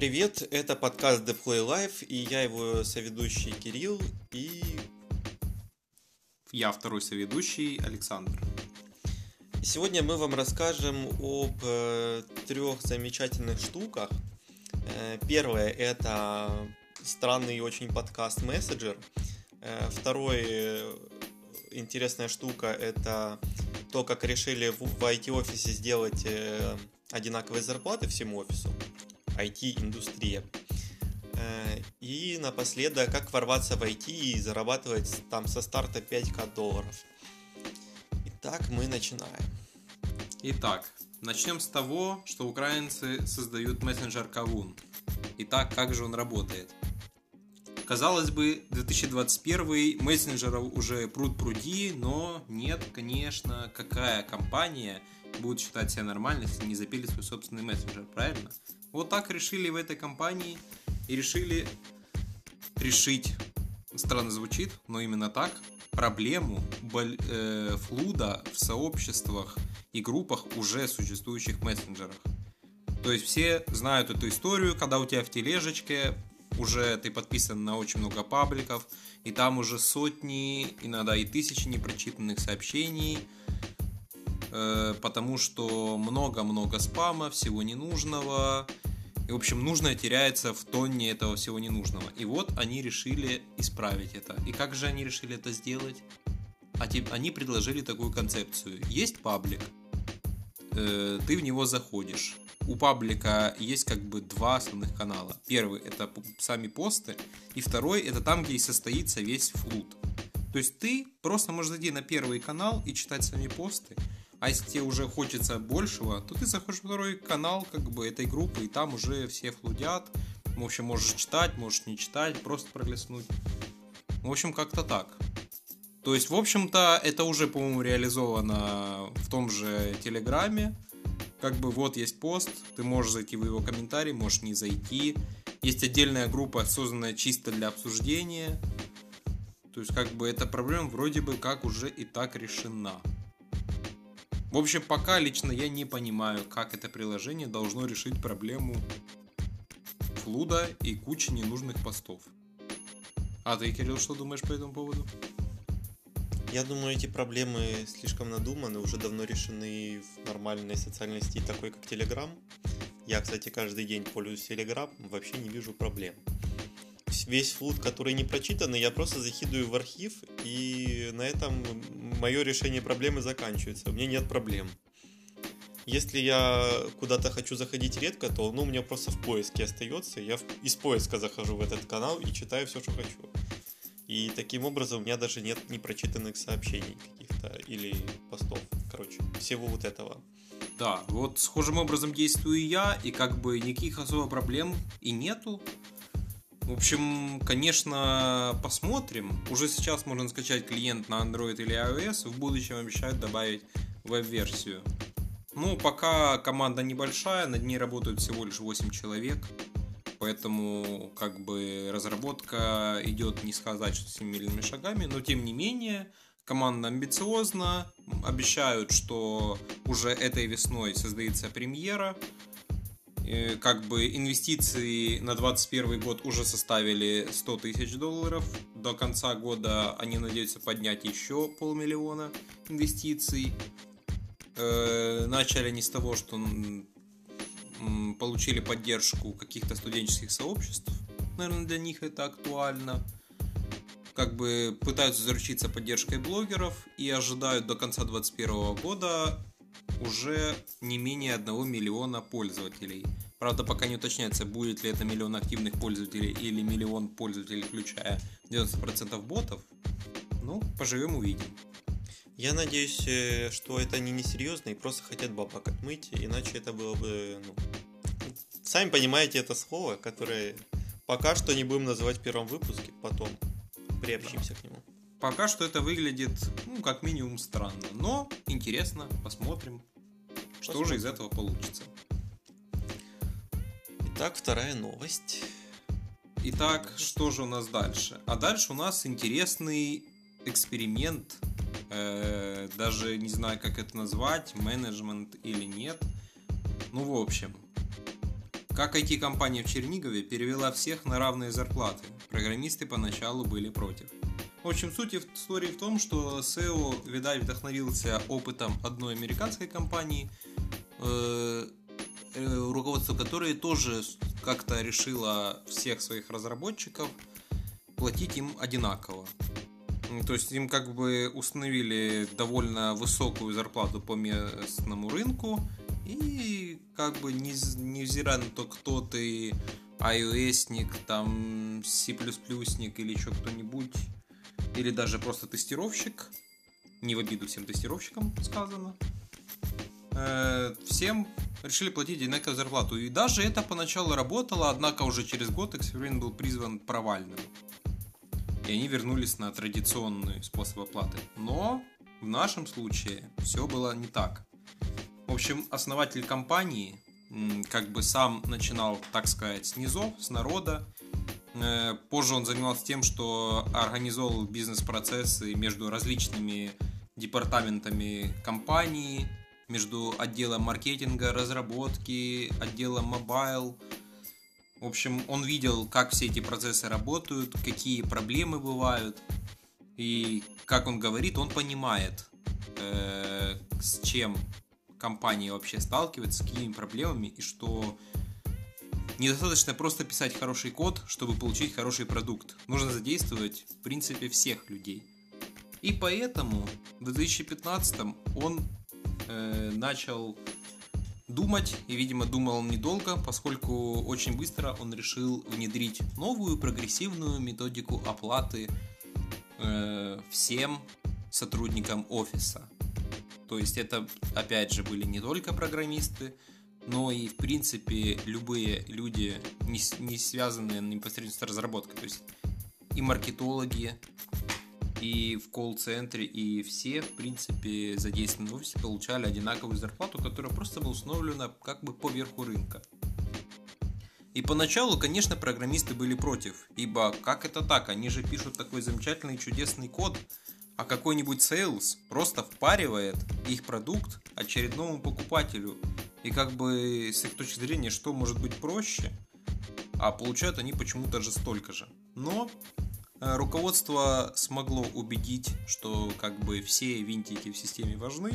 привет! Это подкаст Deploy Life, и я его соведущий Кирилл, и... Я второй соведущий Александр. Сегодня мы вам расскажем об э, трех замечательных штуках. Э, первое – это странный очень подкаст мессенджер. Э, второе э, интересная штука – это то, как решили в, в IT-офисе сделать э, одинаковые зарплаты всему офису. IT-индустрия. Э, и напоследок, как ворваться в IT и зарабатывать там со старта 5к долларов. Итак, мы начинаем. Итак, начнем с того, что украинцы создают мессенджер Кавун. Итак, как же он работает? Казалось бы, 2021 мессенджеров уже пруд пруди, но нет, конечно, какая компания будет считать себя нормальной, если не запилит свой собственный мессенджер, правильно? Вот так решили в этой компании и решили решить, странно звучит, но именно так, проблему э, флуда в сообществах и группах уже существующих мессенджерах. То есть все знают эту историю, когда у тебя в тележечке уже ты подписан на очень много пабликов, и там уже сотни, иногда и тысячи непрочитанных сообщений, потому что много-много спама, всего ненужного, и, в общем, нужное теряется в тонне этого всего ненужного. И вот они решили исправить это. И как же они решили это сделать? А они предложили такую концепцию. Есть паблик, э, ты в него заходишь. У паблика есть как бы два основных канала. Первый это сами посты, и второй это там, где и состоится весь флут. То есть ты просто можешь зайти на первый канал и читать сами посты, а если тебе уже хочется большего, то ты заходишь в второй канал как бы этой группы, и там уже все флудят. В общем, можешь читать, можешь не читать, просто пролистнуть. В общем, как-то так. То есть, в общем-то, это уже, по-моему, реализовано в том же Телеграме. Как бы вот есть пост, ты можешь зайти в его комментарий, можешь не зайти. Есть отдельная группа, созданная чисто для обсуждения. То есть, как бы эта проблема вроде бы как уже и так решена. В общем, пока лично я не понимаю, как это приложение должно решить проблему флуда и кучи ненужных постов. А ты, Кирилл, что думаешь по этому поводу? Я думаю, эти проблемы слишком надуманы, уже давно решены в нормальной социальной сети, такой как Telegram. Я, кстати, каждый день пользуюсь Telegram, вообще не вижу проблем весь флут, который не прочитанный, я просто закидываю в архив, и на этом мое решение проблемы заканчивается. У меня нет проблем. Если я куда-то хочу заходить редко, то ну, у меня просто в поиске остается. Я из поиска захожу в этот канал и читаю все, что хочу. И таким образом у меня даже нет непрочитанных сообщений каких-то или постов. Короче, всего вот этого. Да, вот схожим образом действую я, и как бы никаких особо проблем и нету. В общем, конечно, посмотрим. Уже сейчас можно скачать клиент на Android или iOS. В будущем обещают добавить веб-версию. Ну, пока команда небольшая, над ней работают всего лишь 8 человек. Поэтому, как бы, разработка идет не сказать, что семимильными шагами, но тем не менее, команда амбициозна, обещают, что уже этой весной создается премьера, как бы инвестиции на 2021 год уже составили 100 тысяч долларов. До конца года они надеются поднять еще полмиллиона инвестиций. Э, начали они с того, что получили поддержку каких-то студенческих сообществ. Наверное, для них это актуально. Как бы пытаются заручиться поддержкой блогеров и ожидают до конца 2021 года уже не менее 1 миллиона пользователей. Правда, пока не уточняется, будет ли это миллион активных пользователей или миллион пользователей, включая 90% ботов. Ну, поживем увидим. Я надеюсь, э, что это они не серьезно и просто хотят бабок отмыть, иначе это было бы, ну, сами понимаете это слово, которое пока что не будем называть в первом выпуске, потом приобщимся к нему. Пока что это выглядит, ну, как минимум странно, но интересно, посмотрим. Что же из этого получится? Итак, вторая новость. Итак, что же у нас дальше? А дальше у нас интересный эксперимент, э, даже не знаю, как это назвать, менеджмент или нет. Ну, в общем, Как IT-компания в Чернигове перевела всех на равные зарплаты. Программисты поначалу были против. В общем, суть истории в том, что SEO, видать, вдохновился опытом одной американской компании, э, э, руководство которой тоже как-то решило всех своих разработчиков платить им одинаково. То есть им как бы установили довольно высокую зарплату по местному рынку, и как бы невзирая на то, кто ты, iOS-ник, там C++ или еще кто-нибудь, или даже просто тестировщик, не в обиду всем тестировщикам сказано, э, всем решили платить одинаковую зарплату. И даже это поначалу работало, однако уже через год эксперимент был призван провальным. И они вернулись на традиционный способ оплаты. Но в нашем случае все было не так. В общем, основатель компании как бы сам начинал, так сказать, с низов, с народа. Э, позже он занимался тем, что организовал бизнес-процессы между различными департаментами компании, между отделом маркетинга, разработки, отделом mobile. В общем, он видел, как все эти процессы работают, какие проблемы бывают. И, как он говорит, он понимает, э, с чем компания вообще сталкивается, с какими проблемами, и что недостаточно просто писать хороший код, чтобы получить хороший продукт. Нужно задействовать, в принципе, всех людей. И поэтому в 2015 он э, начал думать, и, видимо, думал он недолго, поскольку очень быстро он решил внедрить новую прогрессивную методику оплаты э, всем сотрудникам офиса. То есть это, опять же, были не только программисты, но и, в принципе, любые люди, не, не связанные непосредственно с разработкой. То есть и маркетологи, и в колл-центре, и все, в принципе, задействованные в офисе получали одинаковую зарплату, которая просто была установлена как бы по верху рынка. И поначалу, конечно, программисты были против, ибо как это так, они же пишут такой замечательный чудесный код, а какой-нибудь sales просто впаривает их продукт очередному покупателю. И как бы с их точки зрения, что может быть проще, а получают они почему-то же столько же. Но э, руководство смогло убедить, что как бы все винтики в системе важны,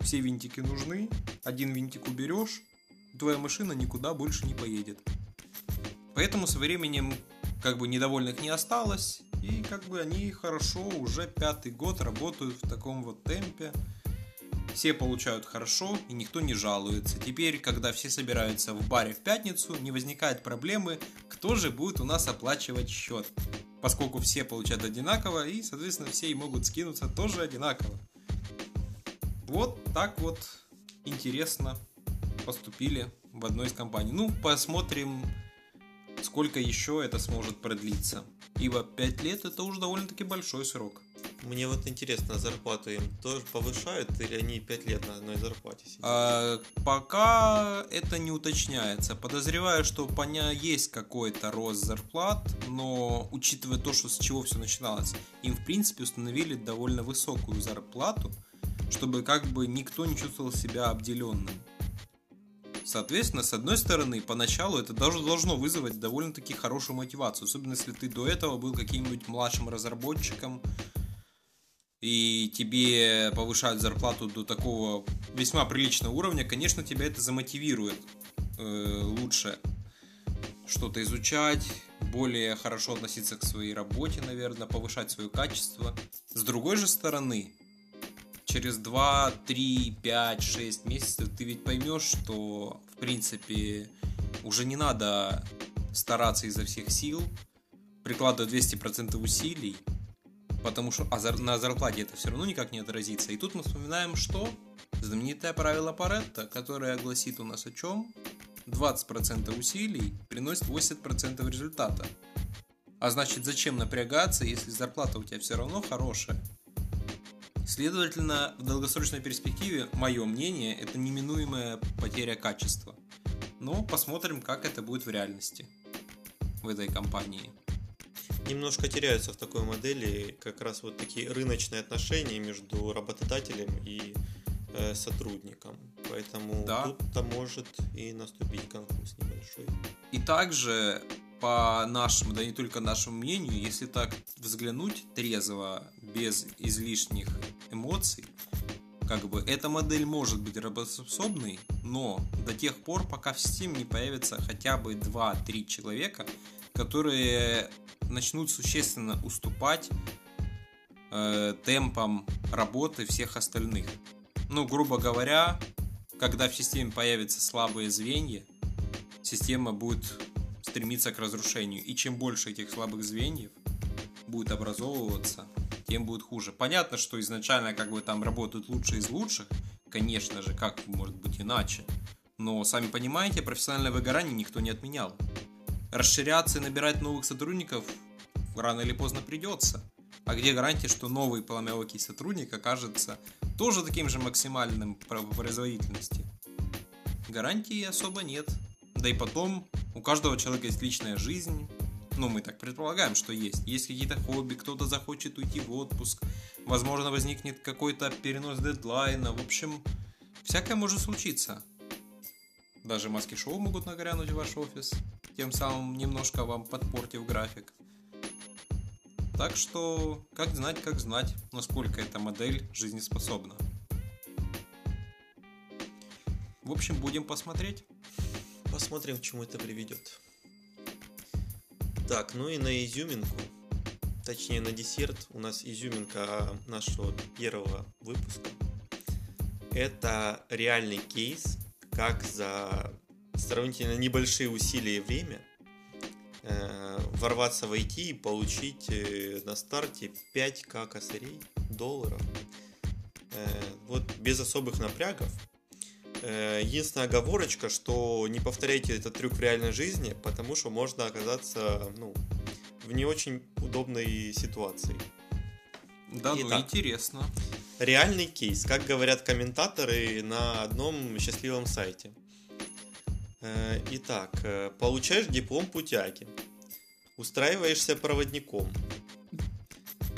все винтики нужны, один винтик уберешь, твоя машина никуда больше не поедет. Поэтому со временем как бы недовольных не осталось, и как бы они хорошо уже пятый год работают в таком вот темпе. Все получают хорошо и никто не жалуется. Теперь, когда все собираются в баре в пятницу, не возникает проблемы, кто же будет у нас оплачивать счет. Поскольку все получают одинаково и, соответственно, все и могут скинуться тоже одинаково. Вот так вот интересно поступили в одной из компаний. Ну, посмотрим, сколько еще это сможет продлиться. Ибо 5 лет это уже довольно-таки большой срок. Мне вот интересно, зарплату им тоже повышают или они 5 лет на одной зарплате сидят? А, пока это не уточняется. Подозреваю, что поня есть какой-то рост зарплат, но учитывая то, что с чего все начиналось, им в принципе установили довольно высокую зарплату, чтобы как бы никто не чувствовал себя обделенным. Соответственно, с одной стороны, поначалу это даже должно вызвать довольно-таки хорошую мотивацию, особенно если ты до этого был каким-нибудь младшим разработчиком, и тебе повышают зарплату до такого весьма приличного уровня, конечно, тебя это замотивирует э, лучше что-то изучать, более хорошо относиться к своей работе, наверное, повышать свое качество. С другой же стороны, через 2, 3, 5, 6 месяцев ты ведь поймешь, что в принципе уже не надо стараться изо всех сил, прикладывать 200% усилий, потому что а на зарплате это все равно никак не отразится. И тут мы вспоминаем, что знаменитое правило Паретта, которое гласит у нас о чем? 20% усилий приносит 80% результата. А значит, зачем напрягаться, если зарплата у тебя все равно хорошая? Следовательно, в долгосрочной перспективе, мое мнение, это неминуемая потеря качества. Но посмотрим, как это будет в реальности в этой компании. Немножко теряются в такой модели как раз вот такие рыночные отношения между работодателем и э, сотрудникам. Поэтому Да. тут-то может и наступить конфуз небольшой. И также, по нашему, да не только нашему мнению, если так взглянуть трезво, без излишних эмоций, как бы эта модель может быть работоспособной, но до тех пор, пока в Steam не появится хотя бы 2-3 человека, которые начнут существенно уступать э, темпам работы всех остальных. Ну, грубо говоря, когда в системе появятся слабые звенья, система будет стремиться к разрушению. И чем больше этих слабых звеньев будет образовываться, тем будет хуже. Понятно, что изначально как бы там работают лучшие из лучших, конечно же, как может быть иначе. Но, сами понимаете, профессиональное выгорание никто не отменял. Расширяться и набирать новых сотрудников рано или поздно придется. А где гарантия, что новый поломелкий сотрудник окажется тоже таким же максимальным по производительности? Гарантии особо нет. Да и потом, у каждого человека есть личная жизнь. Ну, мы так предполагаем, что есть. Есть какие-то хобби, кто-то захочет уйти в отпуск. Возможно, возникнет какой-то перенос дедлайна. В общем, всякое может случиться. Даже маски-шоу могут нагрянуть в ваш офис, тем самым немножко вам подпортив график. Так что, как знать, как знать, насколько эта модель жизнеспособна. В общем, будем посмотреть. Посмотрим, к чему это приведет. Так, ну и на изюминку, точнее на десерт, у нас изюминка нашего первого выпуска. Это реальный кейс, как за сравнительно небольшие усилия и время э, ворваться в IT и получить э, на старте 5к косарей долларов. Э, вот без особых напрягов. Э, Единственная оговорочка, что не повторяйте этот трюк в реальной жизни, потому что можно оказаться ну, в не очень удобной ситуации. Да, ну Итак. интересно. Реальный кейс, как говорят комментаторы на одном счастливом сайте. Э, Итак, э, получаешь диплом путяги, устраиваешься проводником,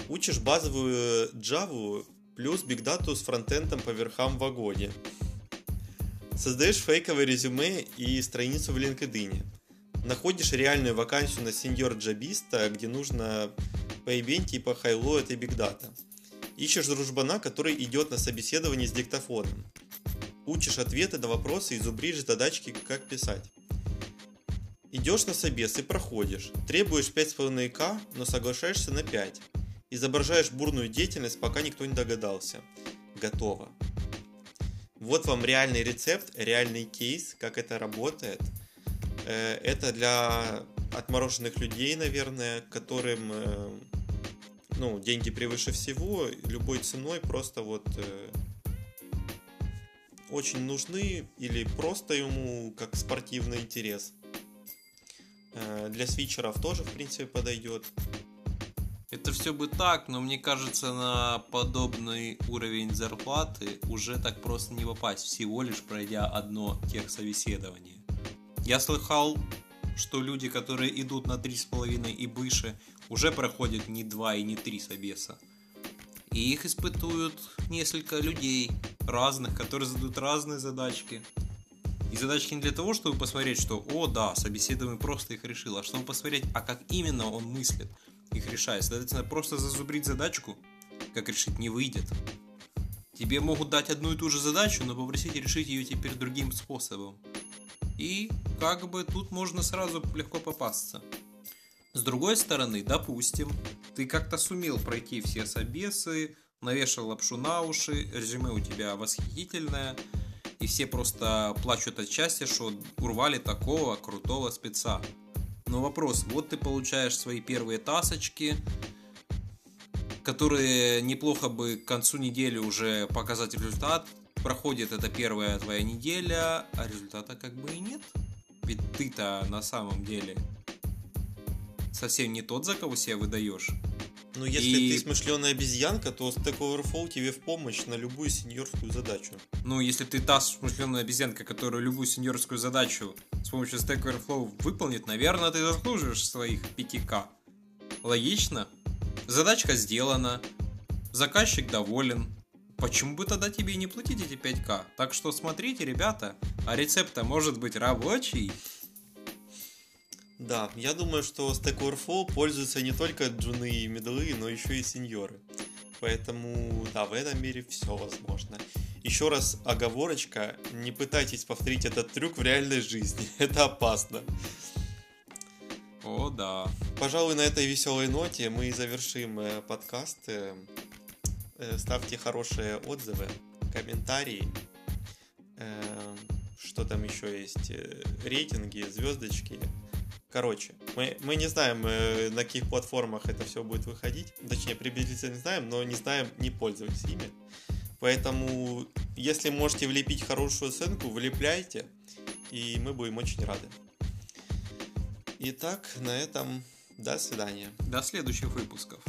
учишь базовую Java плюс Big Data с фронтендом по верхам в вагоне, создаешь фейковое резюме и страницу в LinkedIn, находишь реальную вакансию на сеньор джабиста, где нужно поебень типа хайло это Big Data. Ищешь дружбана, который идет на собеседование с диктофоном. Учишь ответы на вопросы и зубришь задачки, как писать. Идешь на собес и проходишь. Требуешь 5,5к, но соглашаешься на 5. Изображаешь бурную деятельность, пока никто не догадался. Готово. Вот вам реальный рецепт, реальный кейс, как это работает. Э, Это для отмороженных людей, наверное, которым э, ну, деньги превыше всего, любой ценой просто вот э, очень нужны или просто ему как спортивный интерес. Э, Для свитчеров тоже, в принципе, подойдет. Это все бы так, но мне кажется, на подобный уровень зарплаты уже так просто не попасть, всего лишь пройдя одно техсобеседование. Я слыхал, что люди, которые идут на 3,5 и выше, уже проходят не 2 и не 3 собеса. И их испытуют несколько людей разных, которые задают разные задачки. И задачки не для того, чтобы посмотреть, что «О, да, собеседование просто их решил», а чтобы посмотреть, а как именно он мыслит, их решает. Следовательно, просто зазубрить задачку, как решить, не выйдет. Тебе могут дать одну и ту же задачу, но попросить решить ее теперь другим способом. И как бы тут можно сразу легко попасться. С другой стороны, допустим, ты как-то сумел пройти все собесы, навешал лапшу на уши, резюме у тебя восхитительное, и все просто плачут от счастья, что урвали такого крутого спеца. Но вопрос, вот ты получаешь свои первые тасочки, которые неплохо бы к концу недели уже показать результат. Проходит эта первая твоя неделя, а результата как бы и нет. Ведь ты-то на самом деле совсем не тот, за кого себя выдаешь. Ну, если И- ты смышленая обезьянка, то Stack Overflow тебе в помощь на любую сеньорскую задачу. Ну, если ты та смышленая обезьянка, которая любую сеньорскую задачу с помощью Stack Overflow выполнит, наверное, ты заслуживаешь своих 5к. Логично? Задачка сделана, заказчик доволен, почему бы тогда тебе не платить эти 5к? Так что смотрите, ребята, а рецепт может быть рабочий. Да, я думаю, что Stack Overflow пользуются не только джуны и медлы, но еще и сеньоры. Поэтому, да, в этом мире все возможно. Еще раз оговорочка, не пытайтесь повторить этот трюк в реальной жизни, это опасно. О, да. Пожалуй, на этой веселой ноте мы завершим э, подкаст. Э, э, ставьте хорошие отзывы, комментарии. Что там еще есть? Рейтинги, звездочки. Короче, мы, мы не знаем, на каких платформах это все будет выходить. Точнее, приблизительно знаем, но не знаем, не пользуйтесь ими. Поэтому, если можете влепить хорошую оценку, влепляйте, и мы будем очень рады. Итак, на этом до свидания. До следующих выпусков.